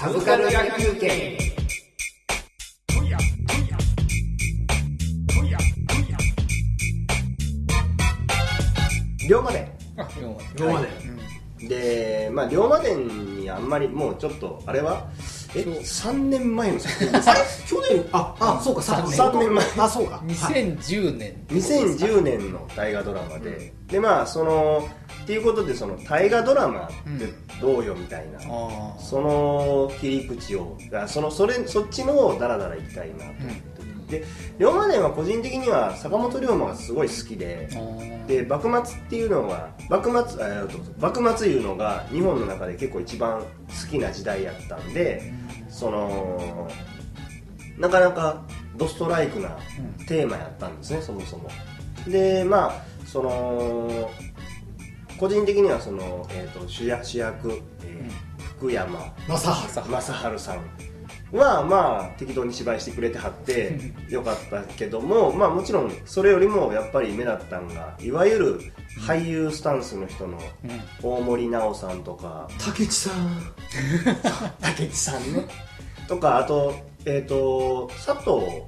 サブカル野球券龍馬伝。あ4話龍馬伝。でまあ龍馬伝にあんまりもうちょっとあれは？えそう。3年前の作品ですあれ去年？ああそうか三年。三年前。あそうか。はい。2010年。2010年の大河ドラマで、でまあそのっていうことでその大河ドラマってどうよみたいな、ああその切り口をあそのそれそっちのをダラダラいきたいなと思って、で龍馬伝は個人的には坂本龍馬がすごい好きでで幕末っていうのが幕末あえ幕末いうのが日本の中で結構一番好きな時代やったんでそのなかなかドストライクなテーマやったんですね、そもそも。でまあその個人的にはその、えー、と主役主役、えー福山正雅治さんはまあ適当に芝居してくれてはって よかったけどもまあもちろんそれよりもやっぱり目立ったんがいわゆる俳優スタンスの人の大森南朋さんとか。竹内さん。竹内さんね。とかあとえっ、と佐藤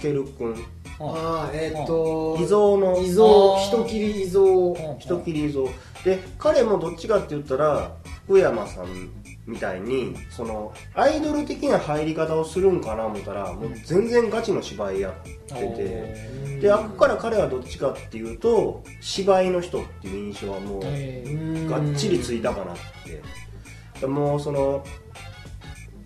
健君ああ。えーっと遺蔵の。遺蔵あー人切り遺蔵。人切り像で彼もどっちかって言ったら福山さんみたいにそのアイドル的な入り方をするんかな思ったらもう全然ガチの芝居やってて。であっこから彼はどっちかっていうと芝居の人っていう印象はもうがっちりついたかなって。もうその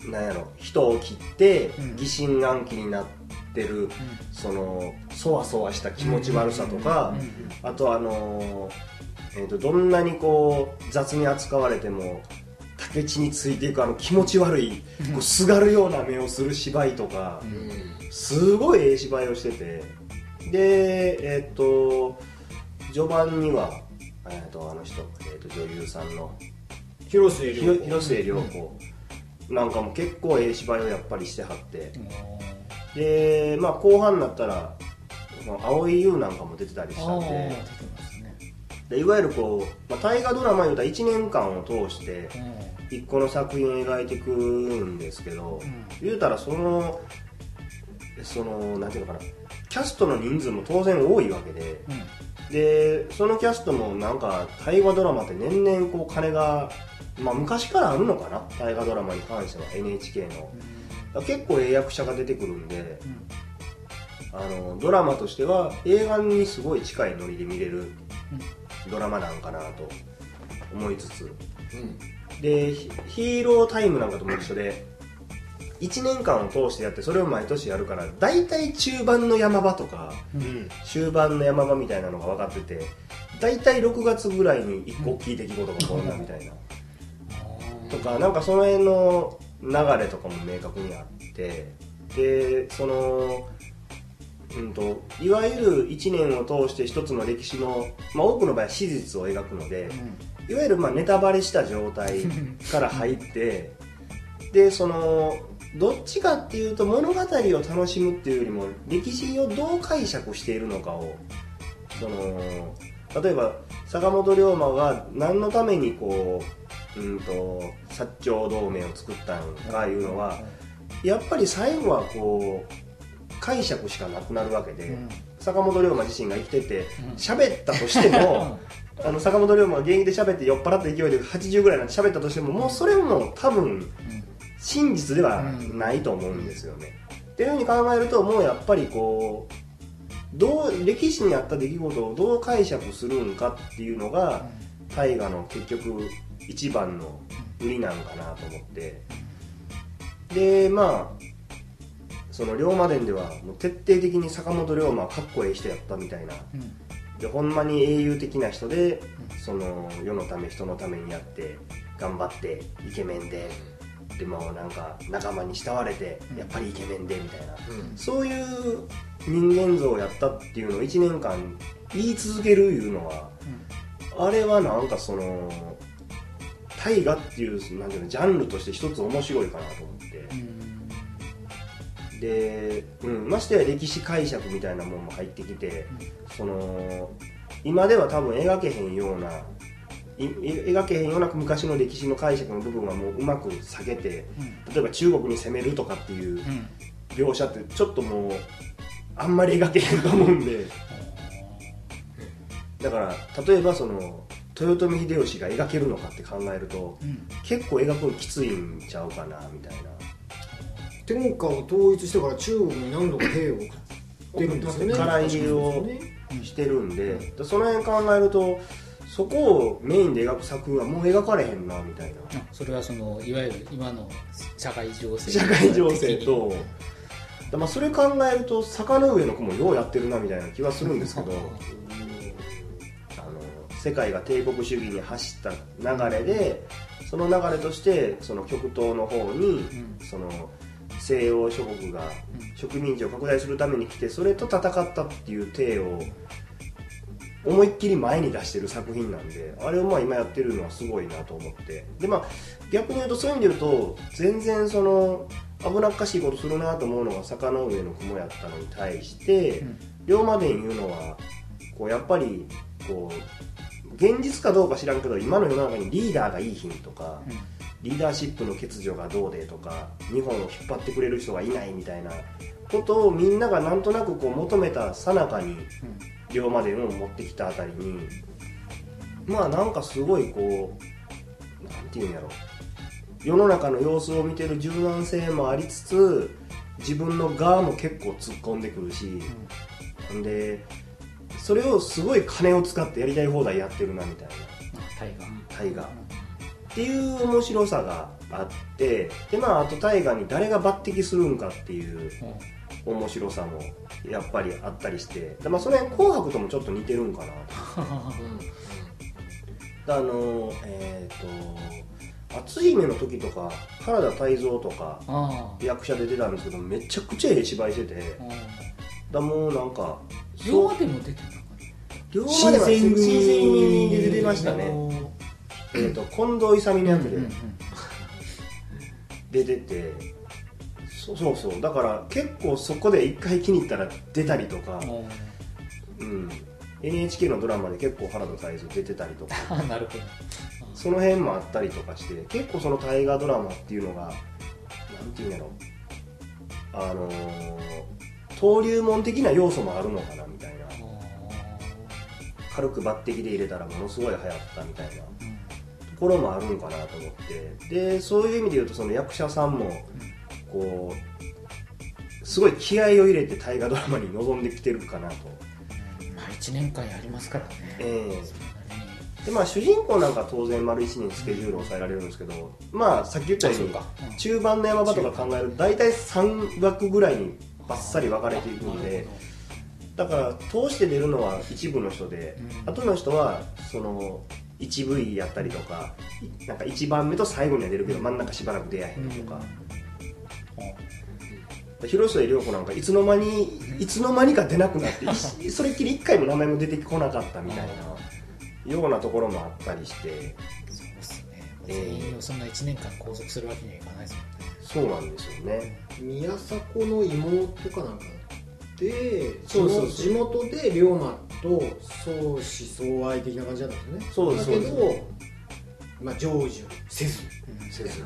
なんやろ人を切ってうん。疑心暗鬼になってる、そのそわそわした気持ち悪さとか、あとあのーえー、とどんなにこう雑に扱われても竹地についていくあの気持ち悪いこうすがるような目をする芝居とか、すごいええ芝居をしててでえっ、と序盤には、えー、とあの人、えー、と女優さんの広末ひろ広末涼子なんかも結構ええ芝居をやっぱりしてはって。でまあ後半になったらまあ蒼井優なんかも出てたりしたんででいわゆるこう、まあ、大河ドラマ言うたら1年間を通して一個の作品を描いていくんですけど、言うたらそのそのなんていうのかなキャストの人数も当然多いわけででそのキャストもなんか大河ドラマって年々こう金が、まあ、昔からあるのかな大河ドラマに関しては NHK の、だから結構ええ役者が出てくるんで、あのドラマとしては映画にすごい近いノリで見れるドラマなんかなと思いつつ。でヒヒーロータイムなんかとも一緒で1年間を通してやってそれを毎年やるから大体中盤の山場とか終盤の山場みたいなのが分かってて大体6月ぐらいに1個大きい出来事が起こるなみたいな。とかなんかその辺の流れとかも明確にあってでそのうんといわゆる1年を通して一つの歴史の、まあ、多くの場合は史実を描くので、いわゆるまあネタバレした状態 から入ってでそのどっちかっていうと物語を楽しむっていうよりも歴史をどう解釈しているのかをその例えば坂本龍馬が何のためにこう、うん、と薩長同盟を作ったのかいうのはやっぱり最後はこう解釈しかなくなるわけで、坂本龍馬自身が生きてて喋ったとしてもあの坂本龍馬が現役で喋って酔っ払った勢いで80ぐらいなんで喋ったとしてももうそれも多分真実ではないと思うんですよね。っていうふうに考えるともうやっぱりこうどう歴史にあった出来事をどう解釈するんかっていうのが大河の結局一番の売りなんかなと思って。でまあその龍馬伝ではもう徹底的に坂本龍馬はかっこええ人やったみたいな。でほんまに英雄的な人でその世のため人のためにやって頑張ってイケメンで。でもなんか仲間に慕われてやっぱりイケメンでみたいな、そういう人間像をやったっていうのを1年間言い続けるいうのは、あれはなんかその大河っていうなんていうのジャンルとして一つ面白いかなと思って、で、うん、ましてや歴史解釈みたいなもんも入ってきて、その今では多分描けへんようない描けへんような昔の歴史の解釈の部分はもううまく避けて例えば中国に攻めるとかっていううん。描写ってちょっともうあんまり描けへんと思うんで。だから例えばその豊臣秀吉が描けるのかって考えるとうん。結構描くのきついんちゃうかなみたいな天下を統一してから中国に何度か兵を送ってるんですよね。唐入りをしてるんで。その辺考えるとそこをメインで描く作品はもう描かれへんなみたいな。あそれはそのいわゆる今の社会情勢。社会情勢と。だまあそれ考えると坂の上の子もようやってるなみたいな気はするんですけど。あの世界が帝国主義に走った流れでその流れとしてその極東の方にん。その西洋諸国が植民地を拡大するために来てそれと戦ったっていう体を思いっきり前に出してる作品なんであれをまあ今やってるのはすごいなと思って。でまあ逆に言うとそういう意味で言うと全然その危なっかしいことするなと思うのが坂の上の雲やったのに対して、うん。龍馬伝いうのはこうやっぱりこう現実かどうか知らんけど今の世の中にリーダーがいいひんとか、うんリーダーシップの欠如がどうでとか日本を引っ張ってくれる人がいないみたいなことをみんながなんとなくこう求めたさなかに龍馬伝を持ってきたあたりにまあなんかすごいこうなんていうんやろ世の中の様子を見てる柔軟性もありつつ自分の側も結構突っ込んでくるし、ん。でそれをすごい金を使ってやりたい放題やってるなみたいな。タイガー。大河っていう面白さがあってでまああと大河に誰が抜擢するんかっていう面白さもやっぱりあったりしてでまあそれ「紅白」ともちょっと似てるんかな。とあのえっ、と篤姫の時とか原田泰造とか役者で出たんですけどめちゃくちゃええ芝居しててだもうなんか両でも出てたか両までは新新選出てましたねえー、と近藤勇のな役で。出てて、そうそうそう。だから結構そこで一回気に入ったら出たりとか、うん、NHK のドラマで結構原田泰造出てたりとか。なるほど。その辺もあったりとかして結構その大河ドラマっていうのがなんていうんやろ。あのー登竜門的な要素もあるのかなみたいな。軽く抜擢で入れたらものすごい流行ったみたいな。ところもあるんかなと思って。でそういう意味で言うとその役者さんもこうすごい気合を入れて大河ドラマに臨んできてるかなと、まあ1年間やりますからね。ええ。それなりにでまあ主人公なんか当然丸1年スケジュールを抑えられるんですけどまあさっき言ったように中盤の山場とか考えると大体3枠ぐらいにバッサリ分かれていくんでだから通して出るのは一部の人で、うん。後の人はその 1V やったりとかいなんか1番目と最後には出るけど真ん中しばらく出会えへんとか、広末涼子なんかいつの間にいつの間にか出なくなってい それっきり1回も名前も出てこなかったみたいなようなところもあったりして。そうですね。ええ。全員をそんな1年間拘束するわけにはいかないですもんね。そうなんですよね。宮迫の妹かなんかで地元で龍馬と相思相愛的な感じだったんですね。そうですだけどそうでまあ成就せずうんせず。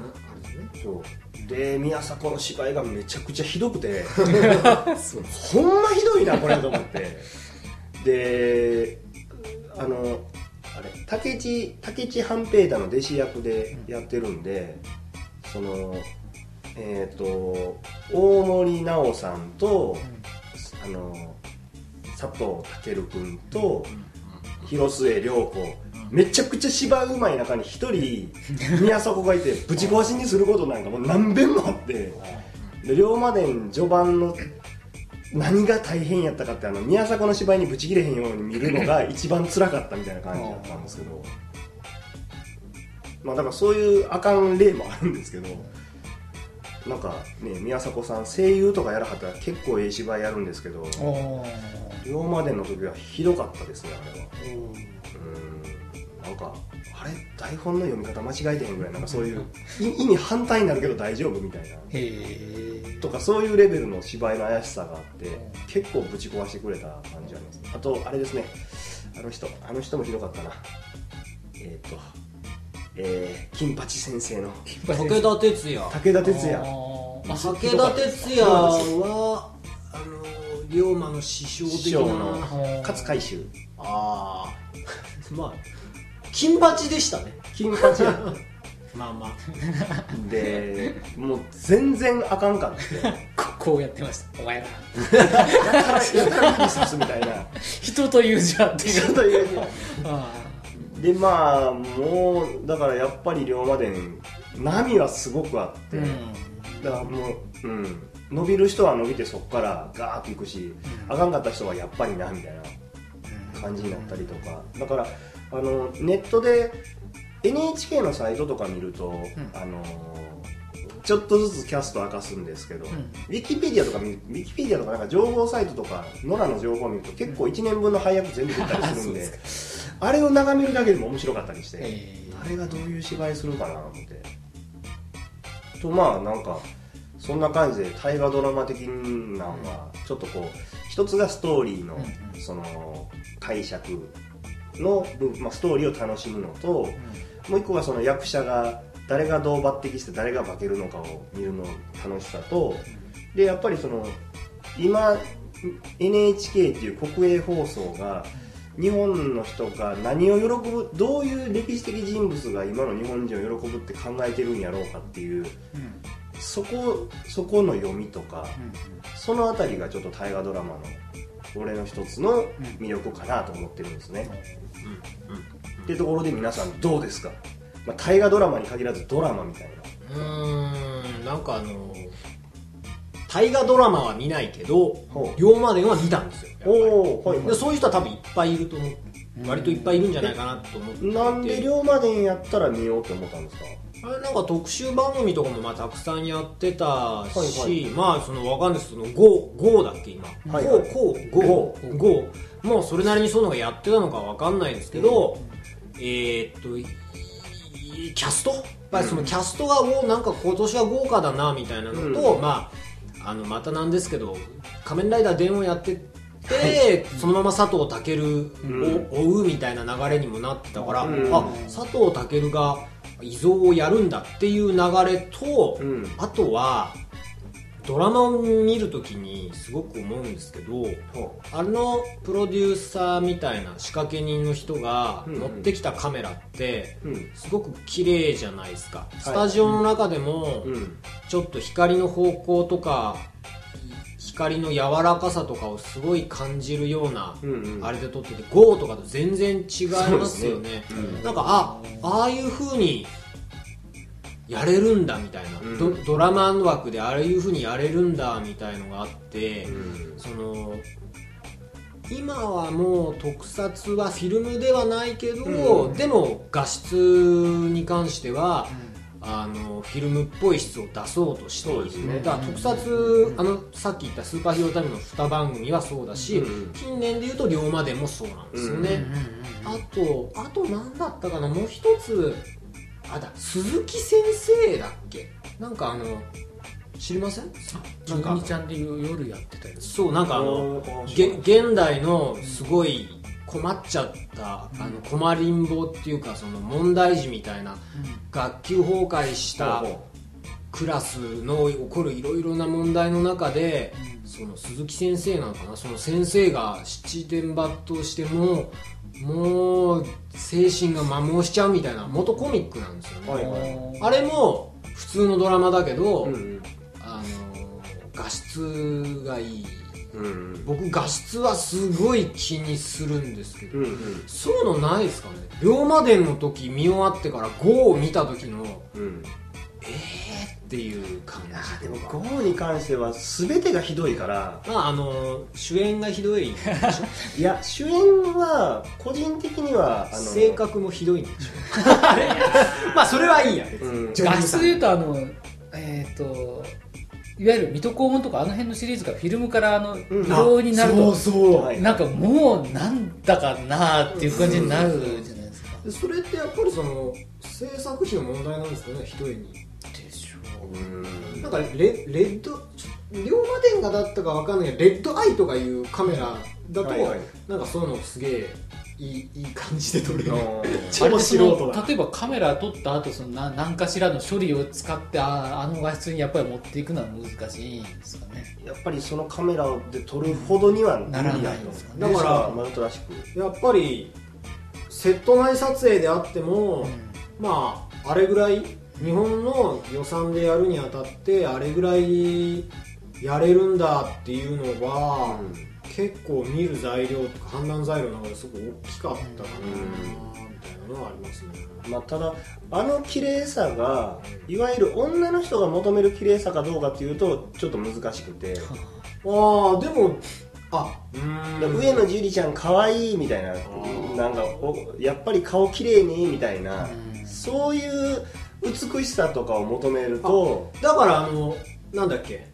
そう。で宮迫の芝居がめちゃくちゃひどくて。ほんまひどいなこれと思って。であのあれ武智武智半平太の弟子役でやってるんで、そのえっ、と大森奈緒さんと、あの佐藤健君と広末涼子。めちゃくちゃ芝居うまい中に一人宮迫がいてぶち壊しにすることなんかもう何遍もあって。で龍馬伝序盤の何が大変やったかってあの宮迫の芝居にぶち切れへんように見るのが 一番辛かったみたいな感じだったんですけど。まあだからそういうあかん例もあるんですけどなんかね宮迫さん声優とかやらはったら結構ええ芝居やるんですけどお龍馬伝の時はひどかったですねあれは。うん。なんかあれ台本の読み方間違えてへんぐらいなんかそういうい意味反対になるけど大丈夫みたいな。とかそういうレベルの芝居の怪しさがあって結構ぶち壊してくれた感じあります。あとあれですね。あの人あの人もひどかったな。ええっ、とえー、金八先生の。武田鉄矢。武田鉄矢。まあ武田鉄矢はあの龍馬の師匠的師匠な勝海舟。ああ まあ金八でしたね。金八や。まあまあ。でもう全然あかんかってここうやってました。お前ら。やたらやたら指さすみたいな。人というじゃんっていうちょっと言うにはあでまあもうだからやっぱり龍馬伝波はすごくあって、だからもう、うん、伸びる人は伸びてそこからガーッといくし、あかんかった人はやっぱりなみたいな感じになったりとか。だからあのネットで NHK のサイトとか見ると、あのちょっとずつキャスト明かすんですけど、ん。ウィキペディアとか見ウィキペディアとかなんか情報サイトとか野良の情報を見ると結構1年分の配役全部出たりするんで、あれを眺めるだけでも面白かったりして、えーあれがどういう芝居するかなと思って。とまあなんかそんな感じで大河ドラマ的なんはちょっとこう一つがストーリーのうんその解釈のまあ、ストーリーを楽しむのと、もう一個がその役者が誰がどう抜擢して誰が化けるのかを見るの楽しさと、でやっぱりその今 NHK っていう国営放送が日本の人が何を喜ぶどういう歴史的人物が今の日本人を喜ぶって考えてるんやろうかっていううん。そこそこの読みとか、うんそのあたりがちょっと大河ドラマの俺の一つの魅力かなと思ってるんですね、っていうところで皆さんどうですか、まあ、大河ドラマに限らずドラマみたいな。うーんなんかあの大河ドラマは見ないけど龍馬伝は見たんですよおおはいでそういう人は多分いっぱいいると思う。割といっぱいいるんじゃないかなと思って。いてなんで龍馬伝やったら見ようって思ったんですか？あれなんか特集番組とかもまあたくさんやってたし、はいはい。まあそのわかんないですけど GO, GO だっけ今、はいはい。GO GO GO GO もうそれなりにそういうのがやってたのかわかんないですけど、えーっといキャスト？やっぱりそのキャストがおなんか今年は豪華だなみたいなのと、うん。まああのまたなんですけど「仮面ライダー電話」やってて、そのまま佐藤健を追うみたいな流れにもなってたから、うん。あ佐藤健が遺蔵をやるんだっていう流れと、うん。あとはドラマを見るときにすごく思うんですけどほあのプロデューサーみたいな仕掛け人の人がうんうん。持ってきたカメラってすごく綺麗じゃないですか、スタジオの中でもうん。ちょっと光の方向とか光の柔らかさとかをすごい感じるようなあれで撮ってて GO とかと全然違いますよね。ね。うん。なんかあああいう風にやれるんだみたいな、うん。ドドラマ枠でああいう風にやれるんだみたいのがあって、うん。その今はもう特撮はフィルムではないけど、うん。でも画質に関しては、あのフィルムっぽい質を出そうとしている。ね。だから特撮あのさっき言った「スーパーヒーロータイム」の2番組はそうだし、うん。近年でいうと「龍馬伝」もそうなんですよね、あとあと何だったかな。もう一つあだ鈴木先生だっけ？なんかあの知りません？なんか。12ちゃんで夜やってたやつそうなんかあの現代のすごい困っちゃった、あの困りんぼっていうかその問題児みたいな学級崩壊したクラスの起こるいろいろな問題の中で、その鈴木先生なのかな？その先生が七点抜刀してももう精神が摩耗しちゃうみたいな元コミックなんですよね、はいはい。あれも普通のドラマだけど、ううん。あの画質がいい。うんうん。僕画質はすごい気にするんですけど、うんうん。そういうのないですかね。龍馬伝の時見終わってから5を見た時のうん。えーっていう感じ。でもゴーに関しては全てがひどいから。まああの主演がひどい。いや主演は個人的にはあの性格もひどいんでしょ。まあそれはいいや。別にうん。画質でいうとあのえっ、といわゆる水戸黄門とかあの辺のシリーズがフィルムからあのん。色になると、そうはい。なんかもうなんだかなっていう感じになるじゃないですか、でそれってやっぱりその制作費の問題なんですよねひどいになんかレレッドちょ龍馬伝がだったかわかんないけどレッドアイとかいうカメラだと、はいはい。なんかそういうのすげえいいいい感じで撮れる。あ 超れ素人だ。例えばカメラ撮った後そのな何かしらの処理を使ってああの画質にやっぱり持っていくのは難しいんですかね。やっぱりそのカメラで撮るほどにはならないんですかね。だからマルトらしく。やっぱりセット内撮影であっても、うん。まああれぐらい日本の予算でやるにあたってあれぐらいやれるんだっていうのは、結構見る材料とか判断材料の中ですごく大きかったかな、みたいなのはありますね。まあ、ただあの綺麗さがいわゆる女の人が求める綺麗さかどうかっていうとちょっと難しくて、ああでもあうーん。上野樹里ちゃん可愛いみたいななんかおやっぱり顔綺麗にみたいな、うん。そういう美しさとかを求めるとだからあのなんだっけ？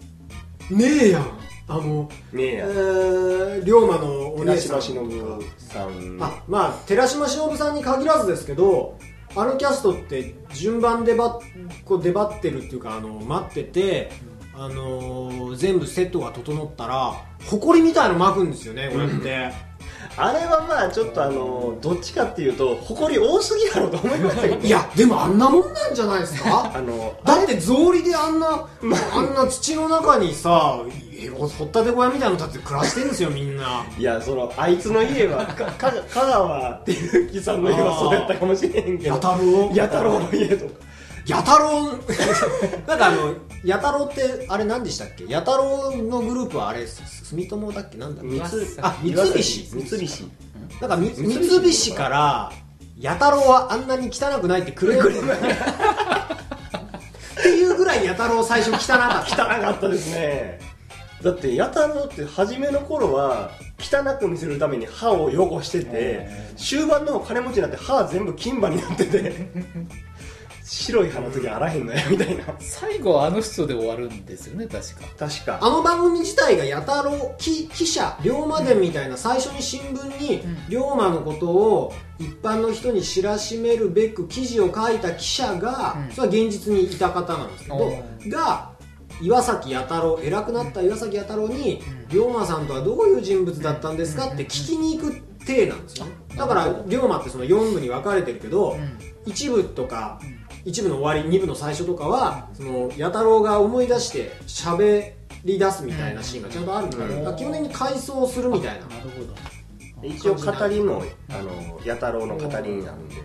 ねえやん。あのえねえやー、龍馬のお姉さんさん。あまあ寺島しのぶさんに限らずですけどあのキャストって順番でばこう出張ってるっていうかあの待ってて、あのー全部セットが整ったら埃みたいの巻くんですよねこうやってあれはまあちょっとあのどっちかっていうと誇り多すぎやろうと思いましたけどいやでもあんなもんなんじゃないですか？あのだって草履であんなあんな土の中にさえほったて小屋みたいなの建てて暮らしてんですよみんな。いやそのあいつの家はかか香川っていう木さんの家はそうやったかもしれへんけど。弥太郎？弥太郎の家とか。弥太郎？なんかあの弥太郎ってあれ何でしたっけ？弥太郎のグループはあれす住友だっけ？なんだっけ？あ三菱。三菱。なんかみ三菱。から弥太郎はあんなに汚くないってクレームっていうぐらい弥太郎最初汚かった。汚かったですね。だって弥太郎って初めの頃は汚く見せるために歯を汚してて終盤の方金持ちになって歯全部金歯になってて白い歯の時あらへんのやみたいな。最後はあの人で終わるんですよね確か。確か。あの番組自体が弥太郎記記者龍馬伝みたいな最初に新聞にうん。龍馬のことを一般の人に知らしめるべく記事を書いた記者が、うん。それは現実にいた方なんですけどおが岩崎弥太郎偉くなった岩崎弥太郎にうん。龍馬さんとはどういう人物だったんですかって聞きに行く体なんですよ。ねだから龍馬ってその4部に分かれてるけど、うん。一部とか一部の終わり二部の最初とかはその弥太郎が思い出して喋り出すみたいなシーンがちゃんとあるから,、うん基本的に回想するみたいな。なるほど。一応語りもあの弥太郎の語りになるんで。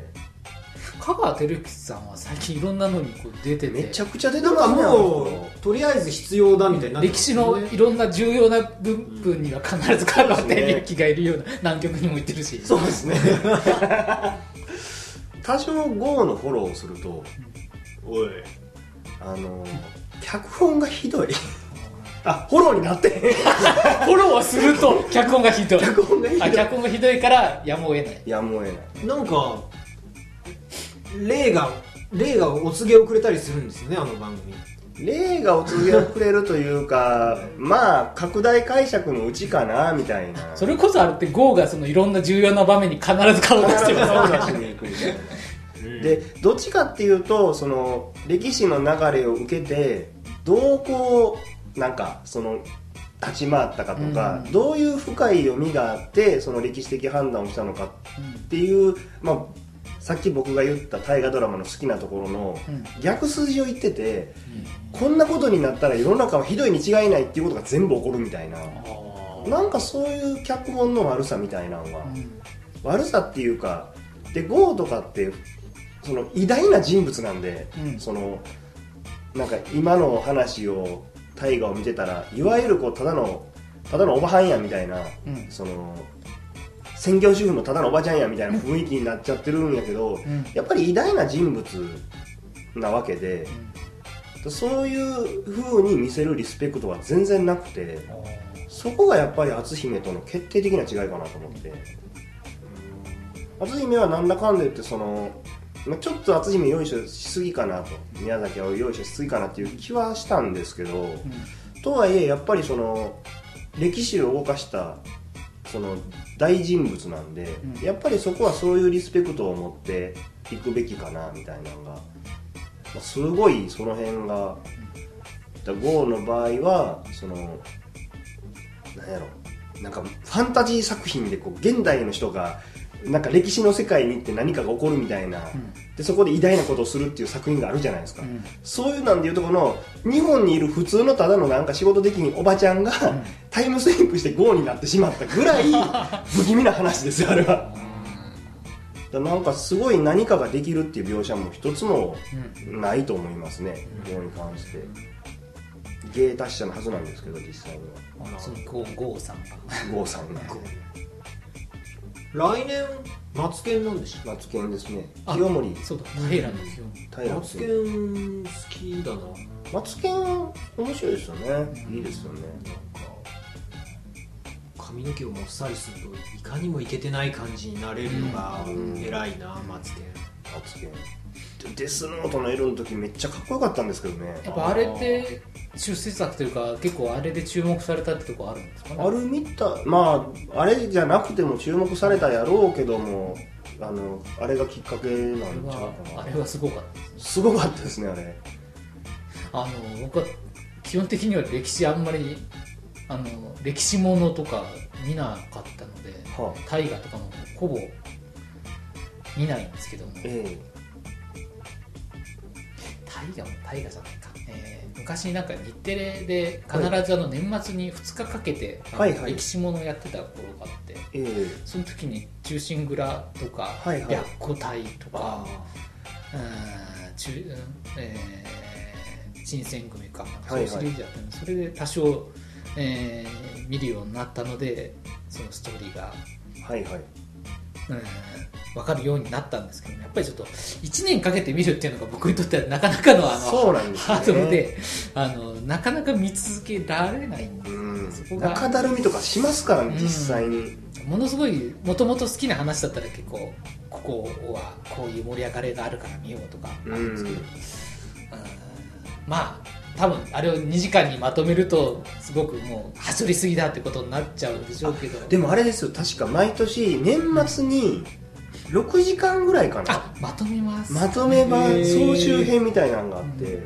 香川照之さんは最近いろんなのにこう出てて。めちゃくちゃ出てかますねもうとりあえず必要だみたいになって歴史のいろんな重要な部分には必ず香川照之がいるような南極にも行ってるし。そうですね 多少 GO のフォローをするとおい。あの脚本がひどい。あフォローになって。へんフォローはすると脚本がひどい。脚本がひどい。あ脚本がひどいからやむを得ない。やむを得ない。なんか霊が霊がお告げをくれたりするんですよねあの番組。霊がお告げをくれるというかまあ拡大解釈のうちかなみたいな。それこそあれって GO がそのいろんな重要な場面に必ず顔を出してます。顔出しに行くみたいなでどっちかっていうとその歴史の流れを受けてどうこうなんかその立ち回ったかとか、うん。どういう深い読みがあってその歴史的判断をしたのかっていう、まあ、さっき僕が言った大河ドラマの好きなところのうん。逆筋を言ってて、こんなことになったら世の中はひどいに違いないっていうことが全部起こるみたいな。なんかそういう脚本の悪さみたいなのは、悪さっていうかでゴーとかってその偉大な人物なんで、うん。そのなんか今の話を大河を見てたらいわゆるこうただのただのおばはんやみたいな、うん。その専業主婦のただのおばちゃんやみたいな雰囲気になっちゃってるんやけど、ん。やっぱり偉大な人物なわけで、そういう風に見せるリスペクトは全然なくてそこがやっぱり篤姫との決定的な違いかなと思って。篤姫はなんだかんだ言ってそのまあちょっと篤姫用意しすぎかなと宮崎は用意しすぎかなっていう気はしたんですけど、とはいえやっぱりその歴史を動かしたその大人物なんで、うん。やっぱりそこはそういうリスペクトを持っていくべきかなみたいなのが、まあすごいその辺がだゴーの場合はそのなんやろなんかファンタジー作品でこう現代の人がなんか歴史の世界に行って何かが起こるみたいな、でそこで偉大なことをするっていう作品があるじゃないですか、うん。そういうなんでいうとこの日本にいる普通のただのなんか仕事的におばちゃんが、タイムスリップして GO になってしまったぐらい 不気味な話ですよあれは。だなんかすごい何かができるっていう描写も一つもないと思いますね、GO に関して。芸達者のはずなんですけど実際には。あそのゴーゴーさんが GO さんが来年マツケンなんでしょマツケンですね。あ清盛。そうだ平の清マツケン好きだな。マツケン面白いですよね。いいですよね。髪の毛をもっさりするといかにもいけてない感じになれるのがうん。偉いなマツケン。マツケン。でデスノートの L の時めっちゃかっこよかったんですけどね。やっぱあれって出世作というか結構あれで注目されたってとこあるんですか？ねあるみたまああれじゃなくても注目されたやろうけどもあのあれがきっかけなんちゃうかな。あれはすごかったですすごかったですねあれ。あの僕は基本的には歴史あんまりあの歴史ものとか見なかったのではあ。大河とかもほぼ見ないんですけども。え大河も大河じゃないか、えー昔なんか日テレで必ずあの年末に2日かけて、はいはい。歴史ものをやってた頃があってええ。その時に「忠臣蔵」とか「はいはい。白虎隊」とかあうんえー新選組か。はいはい。そういうシリーズやったので、それで多少、えー見るようになったのでそのストーリーが、はいはい。うん、分かるようになったんですけどやっぱりちょっと1年かけて見るっていうのが僕にとってはなかなかのあのそうなんですね。ハードルであのなかなか見続けられないんでうんそこが。中だるみとかしますからねうん。実際に、ものすごいもともと好きな話だったら結構ここはこういう盛り上がりがあるから見ようとかあるんですけど、うん。うん。まあ多分あれを2時間にまとめるとすごくもうはしょりすぎだってことになっちゃうんでしょうけど。でもあれですよ。確か毎年年末に6時間ぐらいかな。あまとめます。まとめ版総集編みたいなのがあって、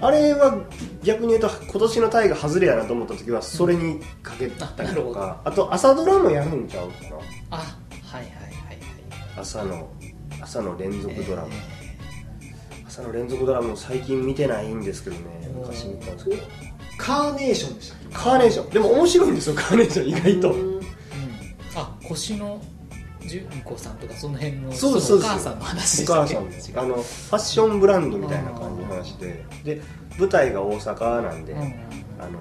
あれは逆に言うと今年の大河外れやなと思った時はそれにかけたりとか、あと朝ドラもやるんちゃうかな。あはいはいはいはい。朝の朝の連続ドラマ、え朝の連続ドラマも最近見てないんですけどね昔見たんですけどカーネーションでしたっけ？カーネーション。でも面白いんですよカーネーション意外と。あ腰の純子さんとかその辺のそうそうお母さんの話でおしたっけ？母さんです。あのファッションブランドみたいな感じの話で。で舞台が大阪なんで、うんうん。あの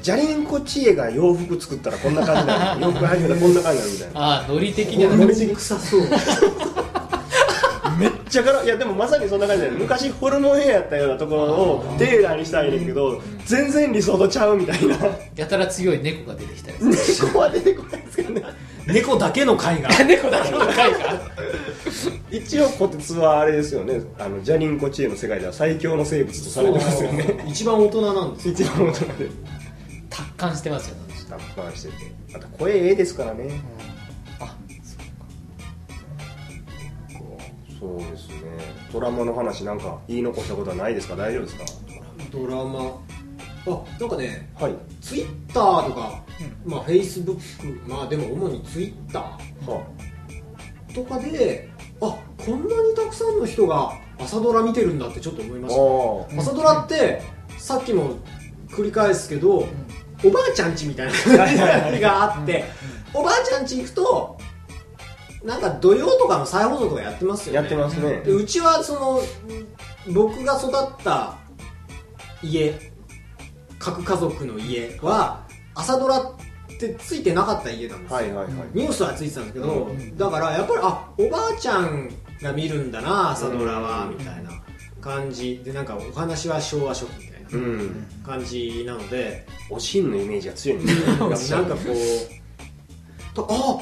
ジャリンコ知恵が洋服作ったらこんな感じになる洋服始めたらこんな感じになるみたいな。ああノリ的には。ノリ的臭そうちゃからいやでもまさにそんな感じで昔ホルモンヘアやったようなところをテーラーにしたいねんけど全然理想とちゃうみたいな。やたら強い猫が出てきたり猫は出てこないですけどね。猫だけの回が。猫だけの回が。一応こてつはあれですよね。あのジャリンコ知恵の世界では最強の生物とされてますよね。一番大人なんです。よ一番大人で。達観してますよね達観してて。あと声ええですからね。あそうですね。ドラマの話なんか言い残したことはないですか？大丈夫ですか？ドラマ。あなんかねはい。ツイッターとか、まあフェイスブックまあでも主にツイッタはーとかであこんなにたくさんの人が朝ドラ見てるんだってちょっと思いました、あ朝ドラってさっきも繰り返すけど、おばあちゃんちみたいな感じがあっておばあちゃんち行くとなんか土曜とかの再放送とかやってますよね。やってますね。でうちはその僕が育った家核家族の家は朝ドラってついてなかった家なんですよ、はいはいはい。ニュースはついてたんですけど、うんだからやっぱりあおばあちゃんが見るんだな朝ドラは、うんみたいな感じ。でなんかお話は昭和初期みたいなうん。感じなので、おしんのイメージが強いんですなんかこう とあ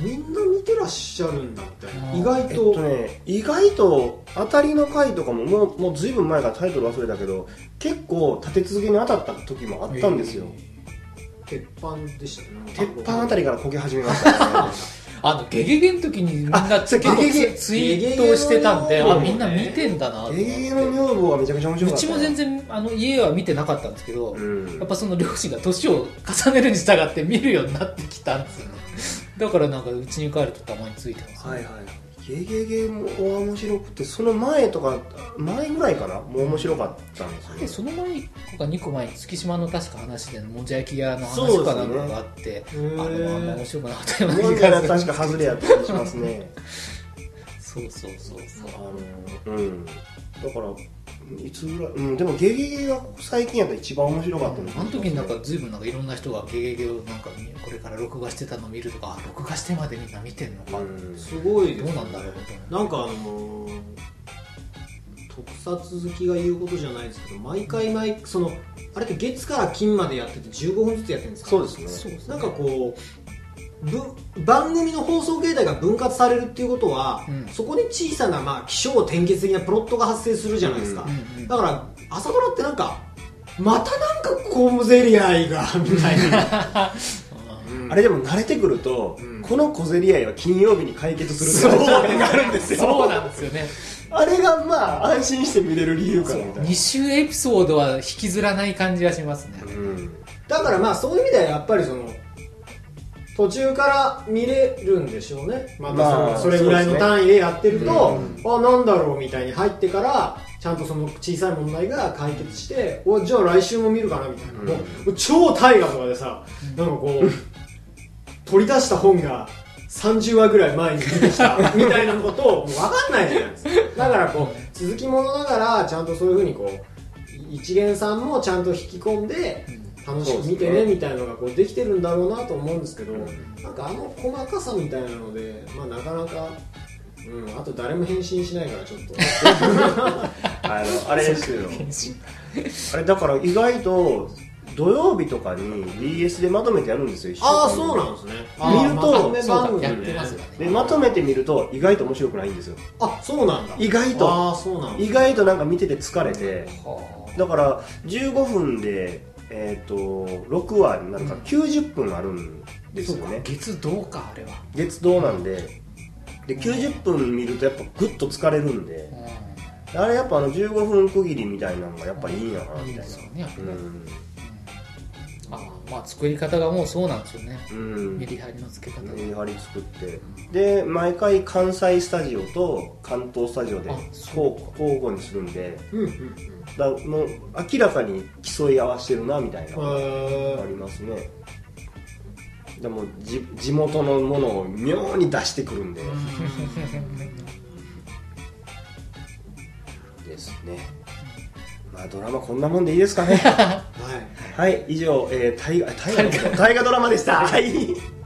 みんな見てらっしゃるんだみたいなうん意外えっと、とね意外と当たりの回とかももうもうずいぶん前からタイトル忘れたけど結構立て続けに当たった時もあったんですよ、鉄板でしたね。鉄板あたりからこけ始めましたね。あのゲゲゲの時にみんなツツイートをしてたんでゲゲゲのあみんな見てんだなゲゲゲの女房はめちゃくちゃ面白かった。うちも全然あの家は見てなかったんですけど、うん。やっぱその両親が年を重ねるに従って見るようになってきたんですよねだからなんかうちに帰るとたまについてます、ね。はいはい。ゲゲゲも面白くてその前とか前ぐらいかなもう面白かったんですよ、ね。でその前か2個前に月島の確か話で。もじゃ焼き屋の話かなんかがあって、へーあれもあんま面白くなかった。ような問気が確か外れやったりしますね。そうそうそうそう。あのうん。だからいつぐらい、うん、でもゲゲゲが最近やったら一番面白かったのあの時になんか随分なんかいろんな人がゲゲゲをなんかこれから録画してたのを見るとかあ録画してまでみんな見てんのか、うんすごいどうなんだろうなんかあのー特撮好きが言うことじゃないですけど毎回毎そのあれって月から金までやってて15分ずつやってるんですか？そうですね。そうですね。なんかこうぶ番組の放送形態が分割されるっていうことは、うん。そこに小さな、まあ、気象転結的なプロットが発生するじゃないですか、うんうんだから朝ドラってなんかまたなんかコムゼリアイが みたいな、あれでも慣れてくると、うん。この小競り合いは金曜日に解決するっていう。があるんですよ。そうなんですよね。あれがまあ安心して見れる理由かなみたいな。2週エピソードは引きずらない感じがしますね。うん。だからまあそういう意味ではやっぱりその途中から見れるんでしょうね。またそれぐらいの単位でやってると、うあなんだろうみたいに入ってからちゃんとその小さい問題が解決しておじゃあ来週も見るかなみたいな、うん。もう超大河とかでさなんかこう取り出した本が30話ぐらい前に出てきた みたいなことをもう分かんないじゃないですか。だからこう続きものながらちゃんとそういうふうにこう一元さんもちゃんと引き込んで楽しく見てねね。みたいなのがこうできてるんだろうなと思うんですけど、ん。なんかあの細かさみたいなので、まあ、なかなか、うん、あと誰も返信しないからちょっと。あのあれですよ。あれだから意外と土曜日とかに BS でまとめてやるんですよああそうなんですね。見るとま番組ね。でまとめてみると意外と面白くないんですよ。あそうなんだ。意外と。ああそうなんだ。意外となんか見てて疲れて。はだから15分でえっ、と6話なんか90分あるんですよね、月どうかあれは、月堂なんで。で90分見るとやっぱグッと疲れるんで。あれやっぱあの15分区切りみたいなのがやっぱいいんやなみたいな。いいですよねうん。あまあ作り方がもうそうなんですよね、うん。メリハリの付け方が、メリハリ作って。で毎回関西スタジオと関東スタジオで交互にするんで。うんうんうんだもう明らかに競い合わせてるなみたいな。あえりますね。でもじ地元のものを妙に出してくるんで。ですね。まあドラマこんなもんでいいですかね。ー はい。はい以上、えー、大河ドラマでした。はい